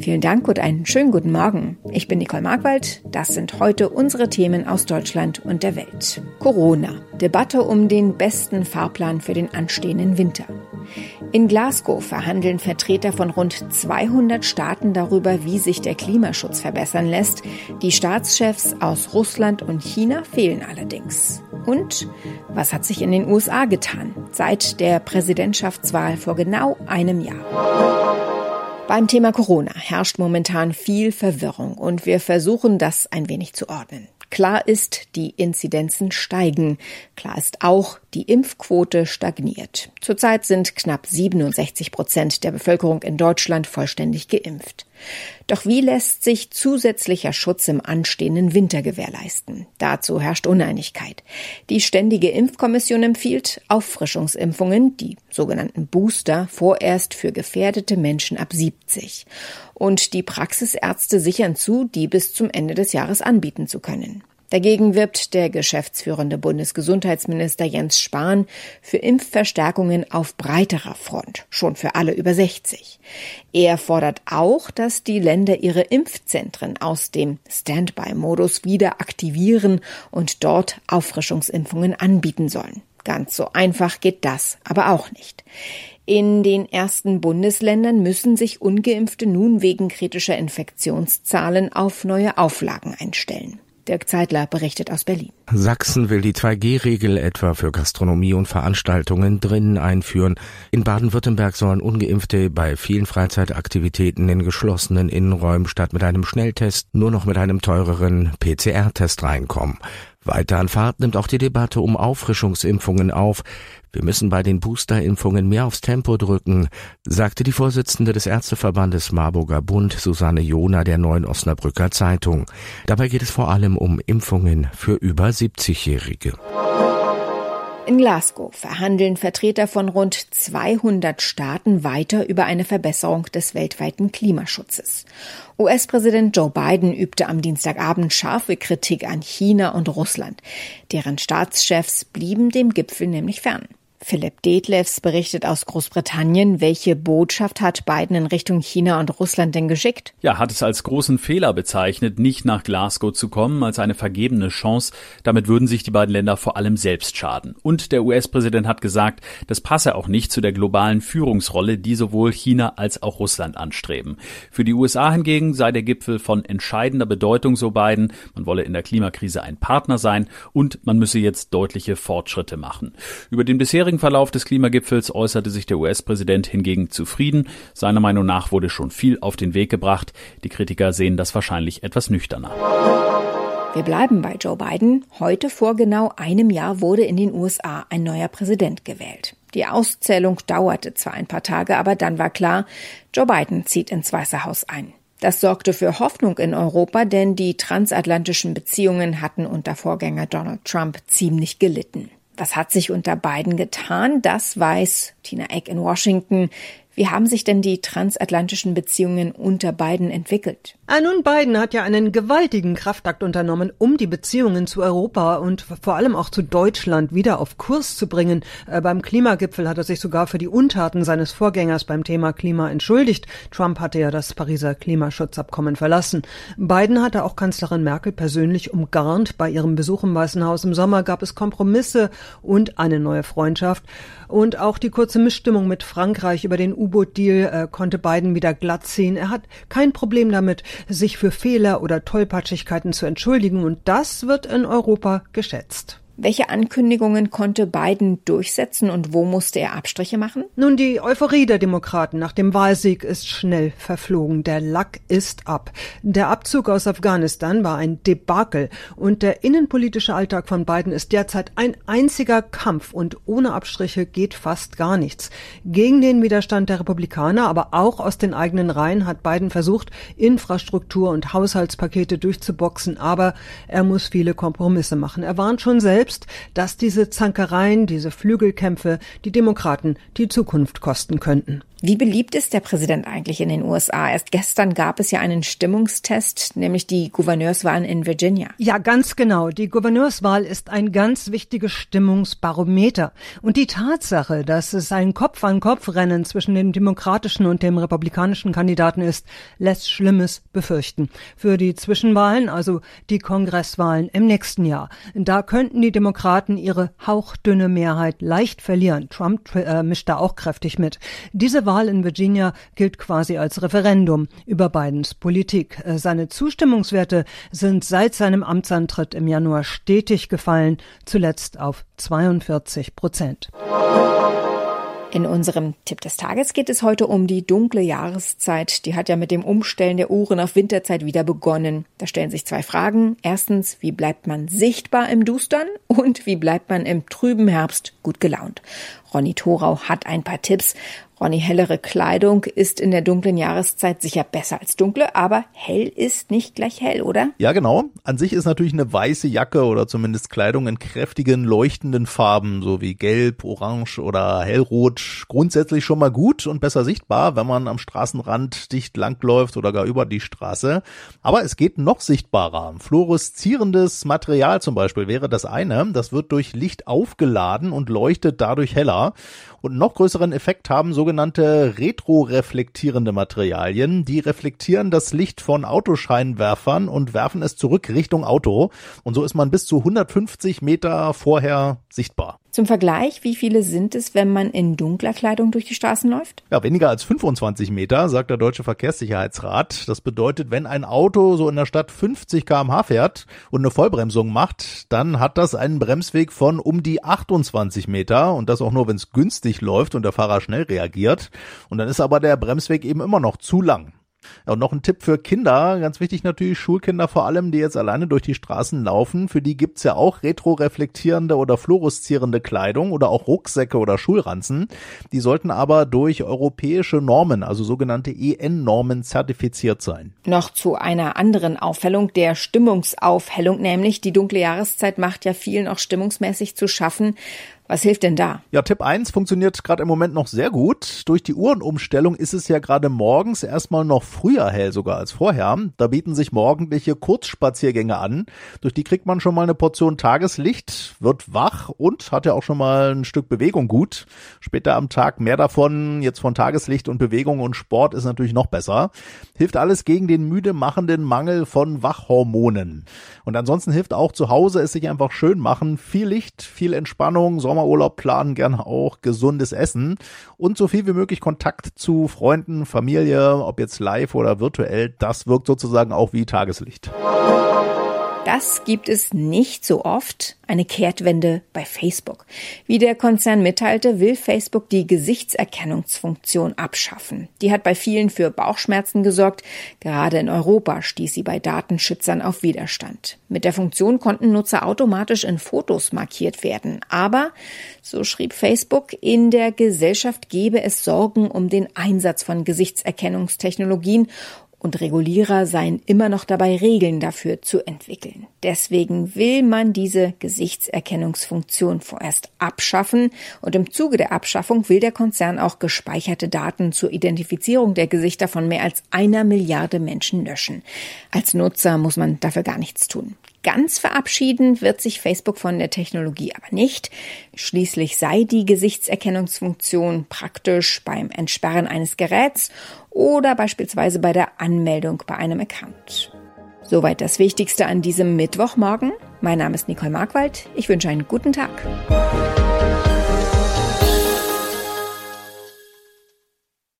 Vielen Dank und einen schönen guten Morgen. Ich bin Nicole Markwald. Das sind heute unsere Themen aus Deutschland und der Welt. Corona. Debatte um den besten Fahrplan für den anstehenden Winter. In Glasgow verhandeln Vertreter von rund 200 Staaten darüber, wie sich der Klimaschutz verbessern lässt. Die Staatschefs aus Russland und China fehlen allerdings. Und was hat sich in den USA getan seit der Präsidentschaftswahl vor genau einem Jahr? Beim Thema Corona herrscht momentan viel Verwirrung und wir versuchen das ein wenig zu ordnen. Klar ist, die Inzidenzen steigen. Klar ist auch, Die Impfquote stagniert. Zurzeit sind knapp 67 Prozent der Bevölkerung in Deutschland vollständig geimpft. Doch wie lässt sich zusätzlicher Schutz im anstehenden Winter gewährleisten? Dazu herrscht Uneinigkeit. Die Ständige Impfkommission empfiehlt Auffrischungsimpfungen, die sogenannten Booster, vorerst für gefährdete Menschen ab 70. Und die Praxisärzte sichern zu, die bis zum Ende des Jahres anbieten zu können. Dagegen wirbt der geschäftsführende Bundesgesundheitsminister Jens Spahn für Impfverstärkungen auf breiterer Front, schon für alle über 60. Er fordert auch, dass die Länder ihre Impfzentren aus dem Standby-Modus wieder aktivieren und dort Auffrischungsimpfungen anbieten sollen. Ganz so einfach geht das aber auch nicht. In den ersten Bundesländern müssen sich ungeimpfte nun wegen kritischer Infektionszahlen auf neue Auflagen einstellen. Dirk Zeitler berichtet aus Berlin. Sachsen will die 2G-Regel etwa für Gastronomie und Veranstaltungen drinnen einführen. In Baden-Württemberg sollen Ungeimpfte bei vielen Freizeitaktivitäten in geschlossenen Innenräumen statt mit einem Schnelltest nur noch mit einem teureren PCR-Test reinkommen. Weiter an Fahrt nimmt auch die Debatte um Auffrischungsimpfungen auf. Wir müssen bei den Boosterimpfungen mehr aufs Tempo drücken, sagte die Vorsitzende des Ärzteverbandes Marburger Bund, Susanne Jona, der Neuen Osnabrücker Zeitung. Dabei geht es vor allem um Impfungen für über 70-Jährige. In Glasgow verhandeln Vertreter von rund 200 Staaten weiter über eine Verbesserung des weltweiten Klimaschutzes. US-Präsident Joe Biden übte am Dienstagabend scharfe Kritik an China und Russland. Deren Staatschefs blieben dem Gipfel nämlich fern. Philipp Detlefs berichtet aus Großbritannien. Welche Botschaft hat Biden in Richtung China und Russland denn geschickt? Ja, hat es als großen Fehler bezeichnet, nicht nach Glasgow zu kommen, als eine vergebene Chance. Damit würden sich die beiden Länder vor allem selbst schaden. Und der US-Präsident hat gesagt, das passe auch nicht zu der globalen Führungsrolle, die sowohl China als auch Russland anstreben. Für die USA hingegen sei der Gipfel von entscheidender Bedeutung, so Biden. Man wolle in der Klimakrise ein Partner sein und man müsse jetzt deutliche Fortschritte machen. Über den bisherigen bisherigen Verlauf des Klimagipfels äußerte sich der US-Präsident hingegen zufrieden. Seiner Meinung nach wurde schon viel auf den Weg gebracht. Die Kritiker sehen das wahrscheinlich etwas nüchterner. Wir bleiben bei Joe Biden. Heute vor genau einem Jahr wurde in den USA ein neuer Präsident gewählt. Die Auszählung dauerte zwar ein paar Tage, aber dann war klar, Joe Biden zieht ins Weiße Haus ein. Das sorgte für Hoffnung in Europa, denn die transatlantischen Beziehungen hatten unter Vorgänger Donald Trump ziemlich gelitten. Was hat sich unter beiden getan? Das weiß Tina Eck in Washington. Wie haben sich denn die transatlantischen Beziehungen unter Biden entwickelt? Ah, nun, Biden hat ja einen gewaltigen Kraftakt unternommen, um die Beziehungen zu Europa und vor allem auch zu Deutschland wieder auf Kurs zu bringen. Äh, beim Klimagipfel hat er sich sogar für die Untaten seines Vorgängers beim Thema Klima entschuldigt. Trump hatte ja das Pariser Klimaschutzabkommen verlassen. Biden hatte auch Kanzlerin Merkel persönlich umgarnt. Bei ihrem Besuch im Weißen Haus im Sommer gab es Kompromisse und eine neue Freundschaft. Und auch die kurze Missstimmung mit Frankreich über den U-Boot-Deal äh, konnte Biden wieder glatt ziehen. Er hat kein Problem damit, sich für Fehler oder Tollpatschigkeiten zu entschuldigen. Und das wird in Europa geschätzt. Welche Ankündigungen konnte Biden durchsetzen und wo musste er Abstriche machen? Nun, die Euphorie der Demokraten nach dem Wahlsieg ist schnell verflogen. Der Lack ist ab. Der Abzug aus Afghanistan war ein Debakel und der innenpolitische Alltag von Biden ist derzeit ein einziger Kampf und ohne Abstriche geht fast gar nichts. Gegen den Widerstand der Republikaner, aber auch aus den eigenen Reihen hat Biden versucht, Infrastruktur und Haushaltspakete durchzuboxen, aber er muss viele Kompromisse machen. Er warnt schon selbst, selbst, dass diese Zankereien, diese Flügelkämpfe die Demokraten die Zukunft kosten könnten. Wie beliebt ist der Präsident eigentlich in den USA? Erst gestern gab es ja einen Stimmungstest, nämlich die Gouverneurswahlen in Virginia. Ja, ganz genau. Die Gouverneurswahl ist ein ganz wichtiges Stimmungsbarometer. Und die Tatsache, dass es ein Kopf-an-Kopf-Rennen zwischen dem demokratischen und dem republikanischen Kandidaten ist, lässt Schlimmes befürchten. Für die Zwischenwahlen, also die Kongresswahlen im nächsten Jahr, da könnten die Demokraten ihre hauchdünne Mehrheit leicht verlieren. Trump äh, mischt da auch kräftig mit. Diese Wahl in Virginia gilt quasi als Referendum über Bidens Politik. Äh, seine Zustimmungswerte sind seit seinem Amtsantritt im Januar stetig gefallen, zuletzt auf 42 Prozent. In unserem Tipp des Tages geht es heute um die dunkle Jahreszeit. Die hat ja mit dem Umstellen der Uhren auf Winterzeit wieder begonnen. Da stellen sich zwei Fragen. Erstens, wie bleibt man sichtbar im Dustern? Und wie bleibt man im trüben Herbst gut gelaunt? Ronny Thorau hat ein paar Tipps. Ronny, hellere Kleidung ist in der dunklen Jahreszeit sicher besser als dunkle, aber hell ist nicht gleich hell, oder? Ja, genau. An sich ist natürlich eine weiße Jacke oder zumindest Kleidung in kräftigen, leuchtenden Farben, so wie gelb, orange oder hellrot, grundsätzlich schon mal gut und besser sichtbar, wenn man am Straßenrand dicht langläuft oder gar über die Straße. Aber es geht noch sichtbarer. Fluoreszierendes Material zum Beispiel wäre das eine. Das wird durch Licht aufgeladen und leuchtet dadurch heller. Und noch größeren Effekt haben sogenannte retroreflektierende Materialien. Die reflektieren das Licht von Autoscheinwerfern und werfen es zurück Richtung Auto. Und so ist man bis zu 150 Meter vorher sichtbar. Zum Vergleich, wie viele sind es, wenn man in dunkler Kleidung durch die Straßen läuft? Ja, weniger als 25 Meter, sagt der Deutsche Verkehrssicherheitsrat. Das bedeutet, wenn ein Auto so in der Stadt 50 kmh fährt und eine Vollbremsung macht, dann hat das einen Bremsweg von um die 28 Meter und das auch nur, wenn es günstig läuft und der Fahrer schnell reagiert. Und dann ist aber der Bremsweg eben immer noch zu lang. Ja, und noch ein Tipp für Kinder, ganz wichtig natürlich, Schulkinder vor allem, die jetzt alleine durch die Straßen laufen, für die gibt's ja auch retroreflektierende oder fluoreszierende Kleidung oder auch Rucksäcke oder Schulranzen. Die sollten aber durch europäische Normen, also sogenannte EN-Normen, zertifiziert sein. Noch zu einer anderen Aufhellung, der Stimmungsaufhellung, nämlich die dunkle Jahreszeit macht ja vielen auch stimmungsmäßig zu schaffen. Was hilft denn da? Ja, Tipp 1 funktioniert gerade im Moment noch sehr gut. Durch die Uhrenumstellung ist es ja gerade morgens erstmal noch früher hell sogar als vorher. Da bieten sich morgendliche Kurzspaziergänge an. Durch die kriegt man schon mal eine Portion Tageslicht, wird wach und hat ja auch schon mal ein Stück Bewegung gut. Später am Tag mehr davon. Jetzt von Tageslicht und Bewegung und Sport ist natürlich noch besser. Hilft alles gegen den müde machenden Mangel von Wachhormonen. Und ansonsten hilft auch zu Hause es sich einfach schön machen. Viel Licht, viel Entspannung, Sommer Sommerurlaub planen, gerne auch gesundes Essen und so viel wie möglich Kontakt zu Freunden, Familie, ob jetzt live oder virtuell. Das wirkt sozusagen auch wie Tageslicht. Das gibt es nicht so oft, eine Kehrtwende bei Facebook. Wie der Konzern mitteilte, will Facebook die Gesichtserkennungsfunktion abschaffen. Die hat bei vielen für Bauchschmerzen gesorgt. Gerade in Europa stieß sie bei Datenschützern auf Widerstand. Mit der Funktion konnten Nutzer automatisch in Fotos markiert werden. Aber, so schrieb Facebook, in der Gesellschaft gebe es Sorgen um den Einsatz von Gesichtserkennungstechnologien und Regulierer seien immer noch dabei, Regeln dafür zu entwickeln. Deswegen will man diese Gesichtserkennungsfunktion vorerst abschaffen und im Zuge der Abschaffung will der Konzern auch gespeicherte Daten zur Identifizierung der Gesichter von mehr als einer Milliarde Menschen löschen. Als Nutzer muss man dafür gar nichts tun. Ganz verabschieden wird sich Facebook von der Technologie aber nicht. Schließlich sei die Gesichtserkennungsfunktion praktisch beim Entsperren eines Geräts oder beispielsweise bei der Anmeldung bei einem Account. Soweit das Wichtigste an diesem Mittwochmorgen. Mein Name ist Nicole Markwald. Ich wünsche einen guten Tag.